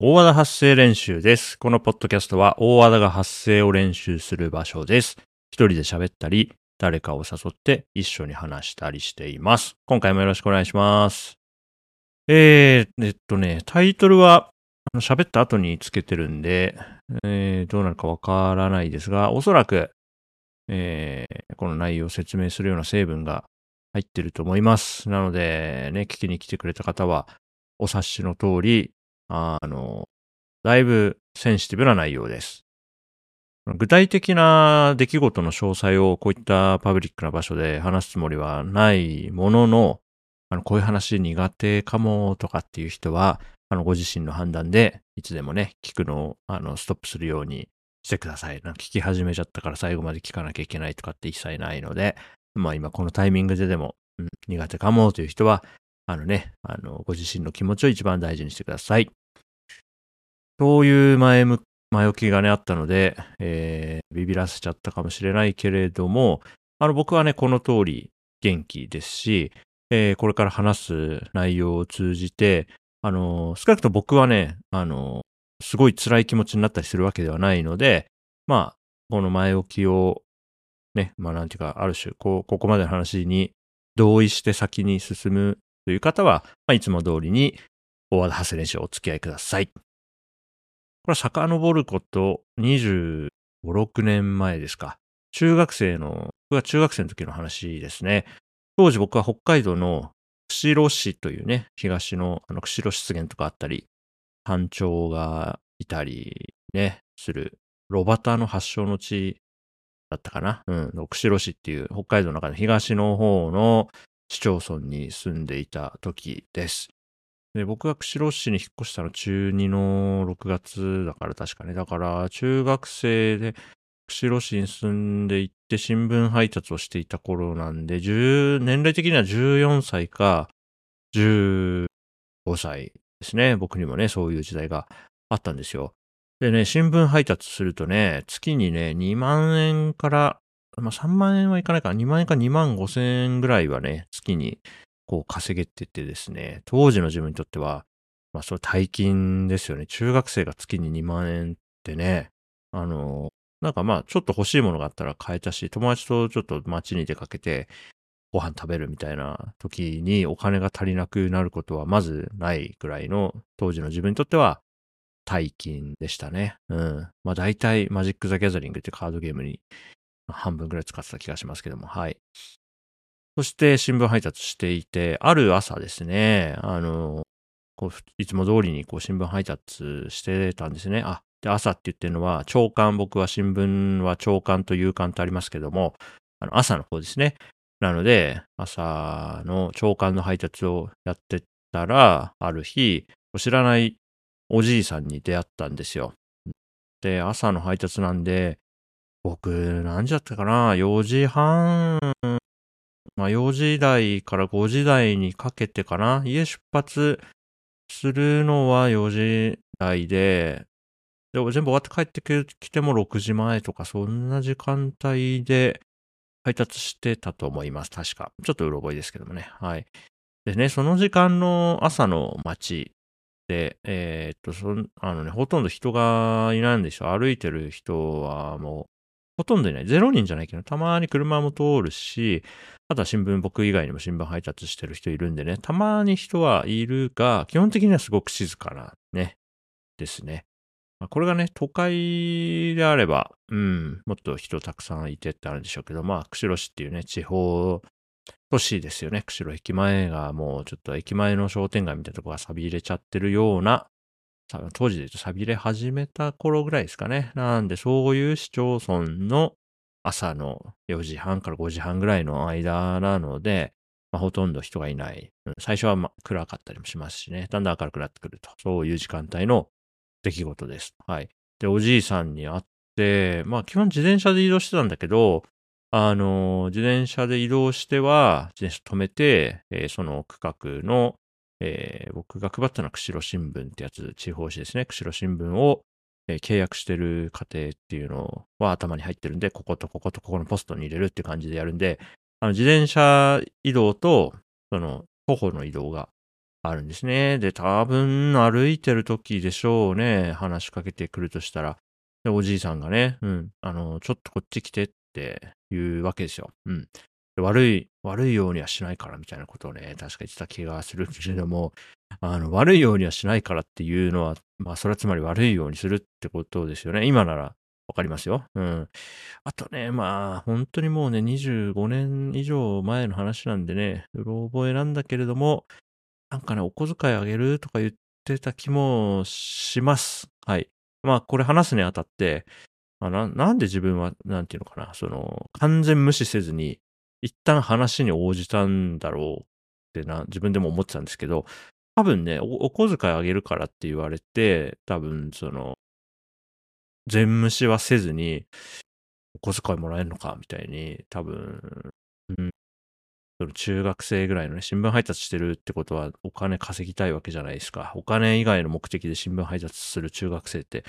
大和田発声練習です。このポッドキャストは大和田が発声を練習する場所です。一人で喋ったり、誰かを誘って一緒に話したりしています。今回もよろしくお願いします。えー、えっとね、タイトルはあの喋った後につけてるんで、えー、どうなるかわからないですが、おそらく、えー、この内容を説明するような成分が入ってると思います。なので、ね、聞きに来てくれた方は、お察しの通り、あの、だいぶセンシティブな内容です。具体的な出来事の詳細をこういったパブリックな場所で話すつもりはないものの、あの、こういう話苦手かもとかっていう人は、あの、ご自身の判断で、いつでもね、聞くのを、あの、ストップするようにしてください。なんか聞き始めちゃったから最後まで聞かなきゃいけないとかって一切ないので、まあ今このタイミングででも、うん、苦手かもという人は、あのね、あの、ご自身の気持ちを一番大事にしてください。そういう前む、前置きがね、あったので、えー、ビビらせちゃったかもしれないけれども、あの、僕はね、この通り元気ですし、えー、これから話す内容を通じて、あの、少なくとも僕はね、あの、すごい辛い気持ちになったりするわけではないので、まあ、この前置きを、ね、まあなんていうか、ある種、こう、ここまでの話に同意して先に進むという方は、まあ、いつも通りに、大和田発声練習をお付き合いください。これは遡ること25、6年前ですか。中学生の、僕が中学生の時の話ですね。当時僕は北海道の釧路市というね、東のあの釧路湿原とかあったり、山頂がいたりね、する、ロバターの発祥の地だったかな。うん、釧路市っていう北海道の中の東の方の市町村に住んでいた時です。で、僕が釧路市に引っ越したの中2の6月だから確かね。だから中学生で釧路市に住んでいって新聞配達をしていた頃なんで、10年齢的には14歳か15歳ですね。僕にもね、そういう時代があったんですよ。でね、新聞配達するとね、月にね、2万円から、まあ、3万円はいかないかな、2万円か2万5千円ぐらいはね、月にこう稼げててですね、当時の自分にとっては、まあそれ大金ですよね。中学生が月に2万円ってね、あの、なんかまあちょっと欲しいものがあったら買えたし、友達とちょっと街に出かけてご飯食べるみたいな時にお金が足りなくなることはまずないぐらいの当時の自分にとっては大金でしたね。うん。まあ大体マジック・ザ・ギャザリングってカードゲームに半分ぐらい使ってた気がしますけども、はい。そして新聞配達していて、ある朝ですね、あの、こういつも通りにこう新聞配達してたんですね。あ、で、朝って言ってるのは、朝刊、僕は新聞は朝刊と夕刊とありますけども、あの朝の方ですね。なので、朝の朝刊の配達をやってたら、ある日、知らないおじいさんに出会ったんですよ。で、朝の配達なんで、僕、何時だったかな ?4 時半、まあ4時台から5時台にかけてかな家出発するのは4時台で、で全部終わって帰ってきても6時前とか、そんな時間帯で配達してたと思います。確か。ちょっとうろ覚えですけどもね。はい。でね、その時間の朝の街で、えー、っと、そあのね、ほとんど人がいないんでしょ。歩いてる人はもう、ほとんどいない。ゼロ人じゃないけど、たまに車も通るし、あとは新聞、僕以外にも新聞配達してる人いるんでね、たまに人はいるが、基本的にはすごく静かなね、ですね。まあ、これがね、都会であれば、うん、もっと人たくさんいてってあるんでしょうけど、まあ、釧路市っていうね、地方都市ですよね。釧路駅前がもうちょっと駅前の商店街みたいなとこが錆び入れちゃってるような、当時で言うと錆びれ始めた頃ぐらいですかね。なんで、そういう市町村の朝の4時半から5時半ぐらいの間なので、まあ、ほとんど人がいない。最初はま暗かったりもしますしね。だんだん明るくなってくると。そういう時間帯の出来事です。はい。で、おじいさんに会って、まあ基本自転車で移動してたんだけど、あの、自転車で移動しては、自転車止めて、えー、その区画の、えー、僕が配ったのは釧路新聞ってやつ、地方紙ですね。釧路新聞を、えー、契約してる過程っていうのは頭に入ってるんで、こことこことここのポストに入れるって感じでやるんで、あの自転車移動と、その、徒歩の移動があるんですね。で、多分歩いてる時でしょうね。話しかけてくるとしたら。で、おじいさんがね、うん、あの、ちょっとこっち来てっていうわけですよ。うん。悪い、悪いようにはしないからみたいなことをね、確か言ってた気がするけれども、あの、悪いようにはしないからっていうのは、まあ、それはつまり悪いようにするってことですよね。今ならわかりますよ。うん。あとね、まあ、本当にもうね、25年以上前の話なんでね、うろ覚えなんだけれども、なんかね、お小遣いあげるとか言ってた気もします。はい。まあ、これ話すにあたって、まあ、ななんで自分は、なんていうのかな、その、完全無視せずに、一旦話に応じたんだろうってな、自分でも思ってたんですけど、多分ねお、小遣いあげるからって言われて、多分、その、全無視はせずに、お小遣いもらえるのか、みたいに、多分、うん、その中学生ぐらいのね、新聞配達してるってことは、お金稼ぎたいわけじゃないですか。お金以外の目的で新聞配達する中学生って、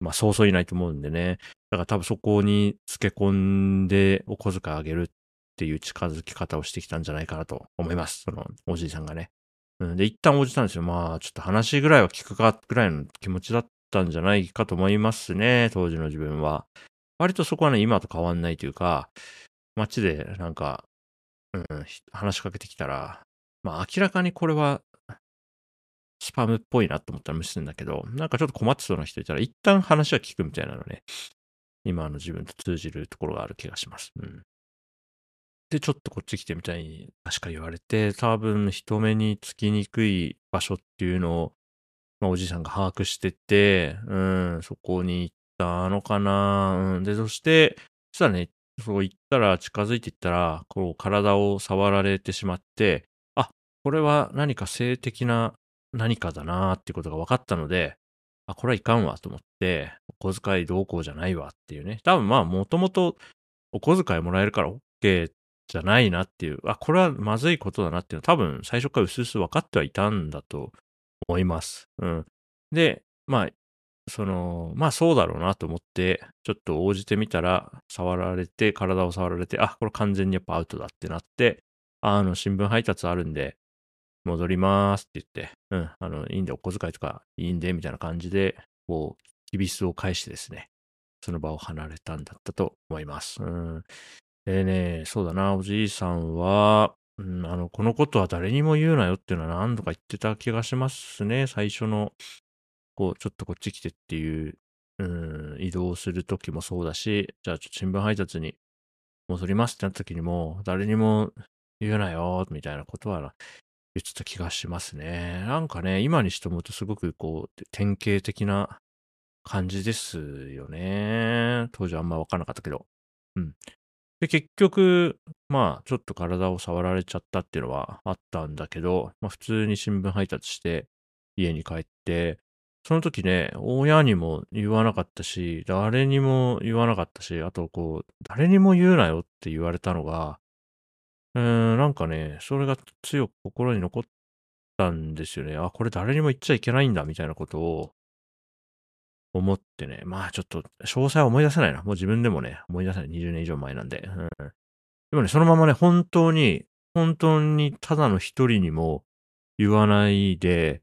まあ、そうそういないと思うんでね。だから多分そこにつけ込んでお小遣いあげるっていう近づき方をしてきたんじゃないかなと思います。そのおじいさんがね。うん、で、一旦応じたんですよ。まあ、ちょっと話ぐらいは聞くかぐらいの気持ちだったんじゃないかと思いますね。当時の自分は。割とそこはね、今と変わんないというか、街でなんか、うん、話しかけてきたら、まあ明らかにこれはスパムっぽいなと思ったら無視するんだけど、なんかちょっと困ってそうな人いたら、一旦話は聞くみたいなのね、今の自分と通じるところがある気がします。うん。で、ちょっとこっち来てみたいに確か言われて、多分人目につきにくい場所っていうのを、まあ、おじいさんが把握してて、うん、そこに行ったのかな、うん。で、そして、そしたらね、そう行ったら、近づいていったら、こう、体を触られてしまって、あ、これは何か性的な何かだなーってことが分かったので、あ、これはいかんわと思って、お小遣いどうこうじゃないわっていうね。多分まあ、もともとお小遣いもらえるから OK じゃないなっていう、あ、これはまずいことだなっていうのは多分最初から薄々分かってはいたんだと思います。うん。で、まあ、その、まあそうだろうなと思って、ちょっと応じてみたら、触られて、体を触られて、あ、これ完全にやっぱアウトだってなって、あの、新聞配達あるんで、戻りますって言って、うん、あの、いいんで、お小遣いとかいいんで、みたいな感じで、こう、きびすを返してですね、その場を離れたんだったと思います。うん。でね、そうだな、おじいさんは、うん、あの、このことは誰にも言うなよっていうのは何度か言ってた気がしますね。最初の、こう、ちょっとこっち来てっていう、うん、移動するときもそうだし、じゃあちょっと新聞配達に戻りますってなった時にも、誰にも言うなよ、みたいなことは言ってた気がしますね。なんかね、今にして思うとすごくこう、典型的な感じですよね。当時はあんま分からなかったけど。うん。で、結局、まあ、ちょっと体を触られちゃったっていうのはあったんだけど、まあ、普通に新聞配達して家に帰って、その時ね、親にも言わなかったし、誰にも言わなかったし、あとこう、誰にも言うなよって言われたのが、うーん、なんかね、それが強く心に残ったんですよね。あ、これ誰にも言っちゃいけないんだみたいなことを思ってね。まあちょっと詳細は思い出せないな。もう自分でもね、思い出せない。20年以上前なんで。うん、でもね、そのままね、本当に、本当にただの一人にも言わないで、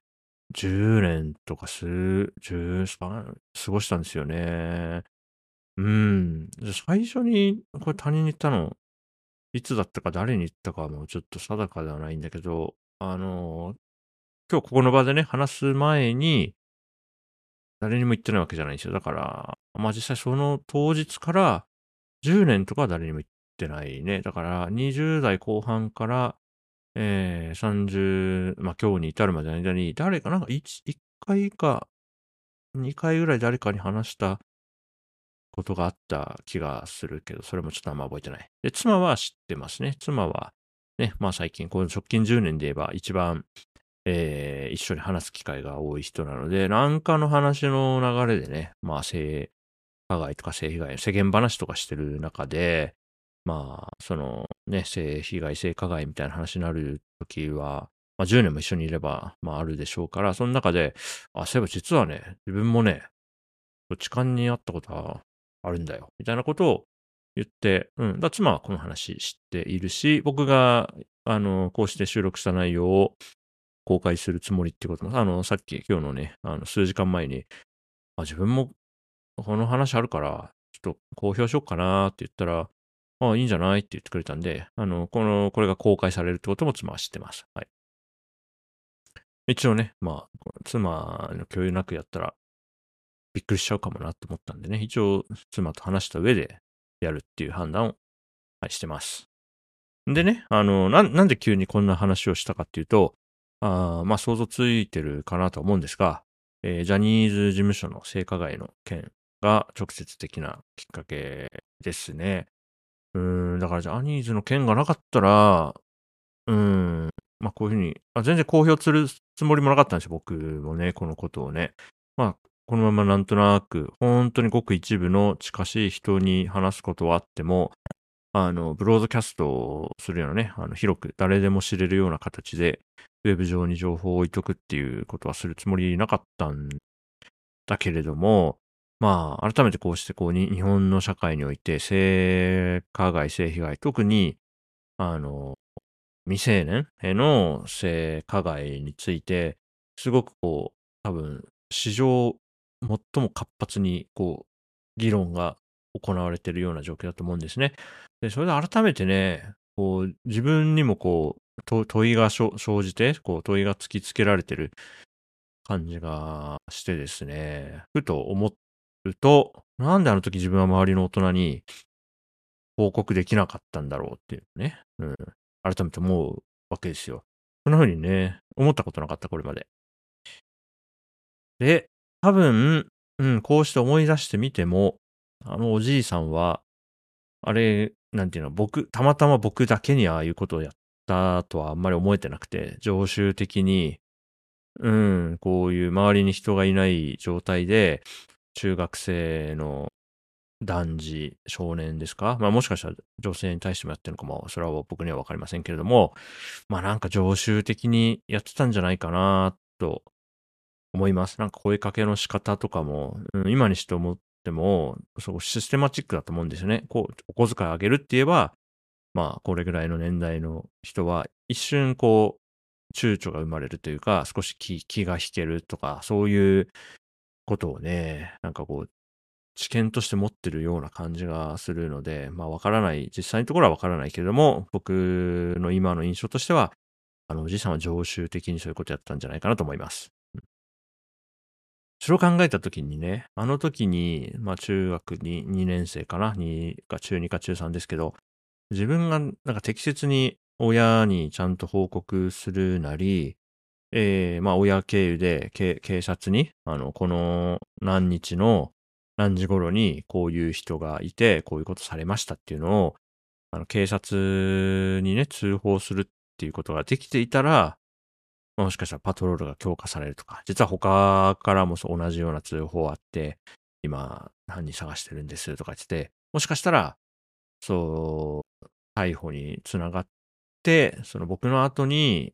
10年とか数、十、過ごしたんですよね。うん。最初にこれ他人に言ったの、いつだったか誰に言ったかはもうちょっと定かではないんだけど、あの、今日ここの場でね、話す前に、誰にも言ってないわけじゃないんですよ。だから、まあ実際その当日から10年とかは誰にも言ってないね。だから20代後半から、えー、30、まあ今日に至るまでの間に、誰かなんか 1, 1回か2回ぐらい誰かに話したことがあった気がするけど、それもちょっとあんま覚えてない。で、妻は知ってますね。妻は、ね、まあ最近、この直近10年で言えば一番、えー、一緒に話す機会が多い人なので、なんかの話の流れでね、まあ性加害とか性被害の、世間話とかしてる中で、まあ、そのね、性被害、性加害みたいな話になるときは、まあ10年も一緒にいれば、まああるでしょうから、その中で、あ、そういえば実はね、自分もね、痴漢にあったことはあるんだよ。みたいなことを言って、うん。だ妻はこの話知っているし、僕が、あの、こうして収録した内容を、公開するつもりってことも、あの、さっき今日のね、あの、数時間前に、あ、自分もこの話あるから、ちょっと公表しようかなって言ったら、あ、いいんじゃない？って言ってくれたんで、あの、この、これが公開されるってことも妻は知ってます。はい。一応ね、まあ、妻の共有なくやったら、びっくりしちゃうかもなって思ったんでね、一応妻と話した上でやるっていう判断を、はい、してます。でね、あの、な、なんで急にこんな話をしたかっていうと、あまあ想像ついてるかなと思うんですが、えー、ジャニーズ事務所の性加害の件が直接的なきっかけですね。うん、だからジャニーズの件がなかったら、うん、まあこういうふうに、あ全然公表するつもりもなかったんですよ、僕もね、このことをね。まあ、このままなんとなく、本当にごく一部の近しい人に話すことはあっても、あの、ブロードキャストをするようなね、あの広く誰でも知れるような形で、ウェブ上に情報を置いとくっていうことはするつもりなかったんだけれども、まあ、改めてこうしてこうに日本の社会において性加害、性被害、特に、あの、未成年への性加害について、すごくこう、多分、史上最も活発にこう、議論が行われているような状況だと思うんですね。で、それで改めてね、こう、自分にもこう、問いが生じて、こう、問いが突きつけられてる感じがしてですね、ふと思うと、なんであの時自分は周りの大人に報告できなかったんだろうっていうね、うん、改めて思うわけですよ。そんな風にね、思ったことなかった、これまで。で、多分、うん、こうして思い出してみても、あのおじいさんは、あれ、なんていうの、僕、たまたま僕だけにああいうことをやったとはあんまり思えてなくて、常習的に、うん、こういう周りに人がいない状態で、中学生の男児、少年ですか？まあもしかしたら女性に対してもやってるのかも、それは僕にはわかりませんけれども、まあなんか常習的にやってたんじゃないかなと思います。なんか声かけの仕方とかも、うん、今にして思っても、そうシステマチックだと思うんですよね。こう、お小遣いあげるって言えば、まあこれぐらいの年代の人は一瞬こう、躊躇が生まれるというか、少し気気が引けるとか、そういうことをね、なんかこう、知見として持ってるような感じがするので、まあわからない、実際のところはわからないけれども、僕の今の印象としては、あの、おじいさんは常習的にそういうことやったんじゃないかなと思います。それを考えたときにね、あの時に、まあ中学に2年生かな、2か中2か中3ですけど、自分がなんか適切に親にちゃんと報告するなり、えー、まあ親経由で警察に、あの、この何日の何時頃にこういう人がいて、こういうことされましたっていうのを、あの、警察にね、通報するっていうことができていたら、もしかしたらパトロールが強化されるとか、実は他からも同じような通報あって、今、犯人探してるんですとか言ってて、もしかしたら、そう、逮捕につながって、その僕の後に、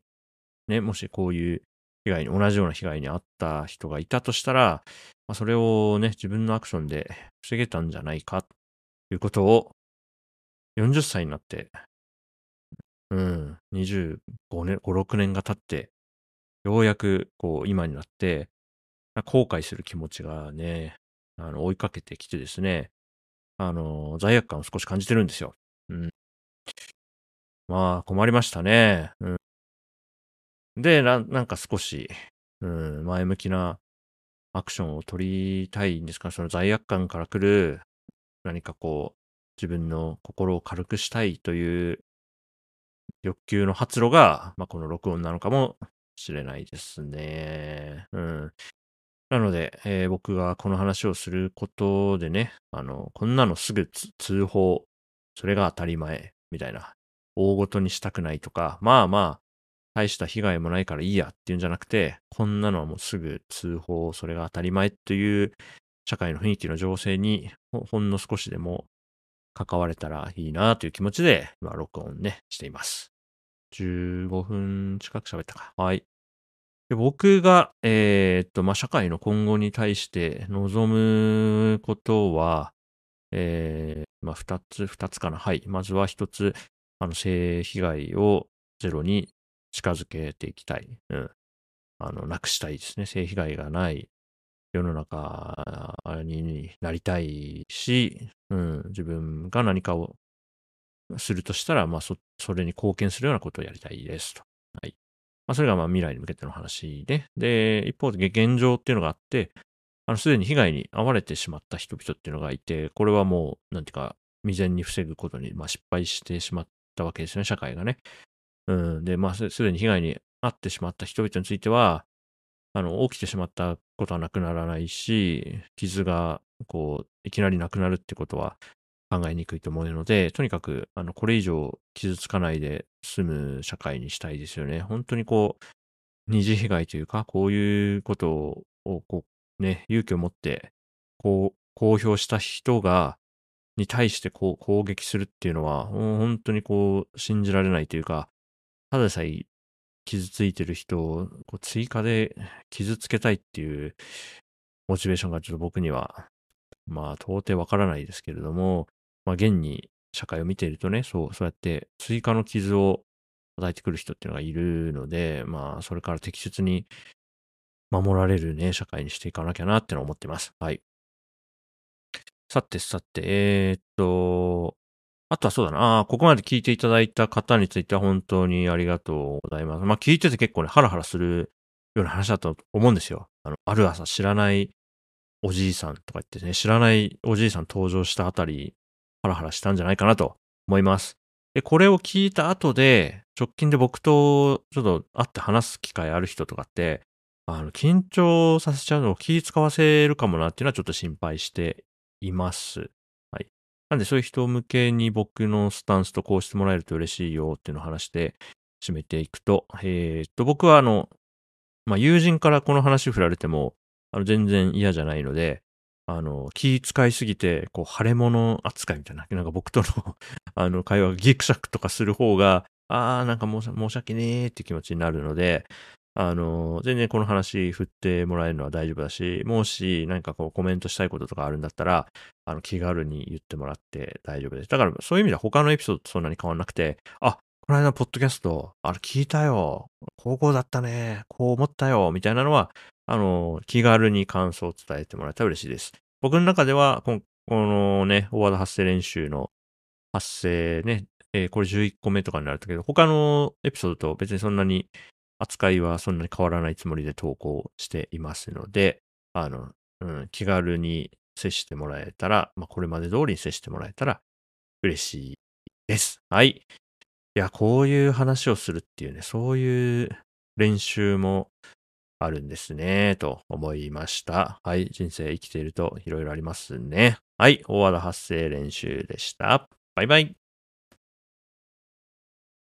ね、もしこういう被害に、同じような被害に遭った人がいたとしたら、まあ、それをね、自分のアクションで防げたんじゃないか、ということを、40歳になって、うん、25年、5、6年が経って、ようやく、こう、今になって、後悔する気持ちがね、あの、追いかけてきてですね、あの、罪悪感を少し感じてるんですよ。うん。まあ、困りましたね。うん。で、ななんか少し、うん、前向きなアクションを取りたいんですか？その罪悪感から来る何かこう、自分の心を軽くしたいという欲求の発露が、まあ、この録音なのかもしれないですね。うん。なので、えー、僕がこの話をすることでね、あの、こんなのすぐ通報、それが当たり前、みたいな、大ごとにしたくないとか、まあまあ、大した被害もないからいいやっていうんじゃなくて、こんなのはもうすぐ通報、それが当たり前という社会の雰囲気の情勢にほんの少しでも関われたらいいなという気持ちで、今、録音ね、しています。15分近く喋ったか。はい。で僕が、えー、っと、まあ、社会の今後に対して望むことは、えー、まあ、二つ、二つかな。はい。まずは一つ、あの、性被害をゼロに近づけていきたい。うん。あの、なくしたいですね。性被害がない世の中になりたいし、うん、自分が何かをするとしたら、まあそ、それに貢献するようなことをやりたいですと。まあ、それがまあ未来に向けての話で、で、一方で現状っていうのがあって、すでに被害に遭われてしまった人々っていうのがいて、これはもう、なんていうか、未然に防ぐことに、まあ、失敗してしまったわけですね、社会がね。うん。で、まあ、すでに被害に遭ってしまった人々については、あの、起きてしまったことはなくならないし、傷が、こう、いきなりなくなるってことは考えにくいと思うので、とにかく、あの、これ以上傷つかないで済む社会にしたいですよね。本当にこう、二次被害というか、こういうことを、こう、ね、勇気を持って、こう、公表した人が、に対してこう攻撃するっていうのは、本当にこう、信じられないというか、ただでさえ傷ついてる人をこう追加で傷つけたいっていうモチベーションがちょっと僕には、まあ、到底わからないですけれども、まあ、現に社会を見ているとね、そう、そうやって追加の傷を与えてくる人っていうのがいるので、まあ、それから適切に守られるね、社会にしていかなきゃなってのは思ってます。はい。さてさて、えー、っと、あとはそうだな。あここまで聞いていただいた方については本当にありがとうございます。まあ聞いてて結構ね、ハラハラするような話だと思うんですよ。あの、ある朝知らないおじいさんとか言ってね、知らないおじいさん登場したあたり、ハラハラしたんじゃないかなと思います。で、これを聞いた後で、直近で僕とちょっと会って話す機会ある人とかって、あの、緊張させちゃうのを気使わせるかもなっていうのはちょっと心配しています。はい。なんでそういう人向けに僕のスタンスとこうしてもらえると嬉しいよっていうのを話して締めていくと、えー、っと、僕はあの、まあ、友人からこの話振られても、あの、全然嫌じゃないので、あの、気使いすぎて、こう、腫れ物扱いみたいな、なんか僕との あの、会話がギクシャクとかする方が、あー、なんか申し訳ねーって気持ちになるので、あの、全然この話振ってもらえるのは大丈夫だし、もし何かこうコメントしたいこととかあるんだったら、あの、気軽に言ってもらって大丈夫です。だからそういう意味では他のエピソードとそんなに変わんなくて、あ、この間ポッドキャスト、あれ聞いたよ。高校だったね。こう思ったよ。みたいなのは、あの、気軽に感想を伝えてもらえたら嬉しいです。僕の中では、このね、大和田発声練習の発声ね、えー、これ11個目とかになるんだけど、他のエピソードと別にそんなに扱いはそんなに変わらないつもりで投稿していますので、あの、うん、気軽に接してもらえたら、まあ、これまで通りに接してもらえたら嬉しいです。はい。いや、こういう話をするっていうね、そういう練習もあるんですね、と思いました。はい。人生生きているといろいろありますね。はい。大和田発声練習でした。バイバイ。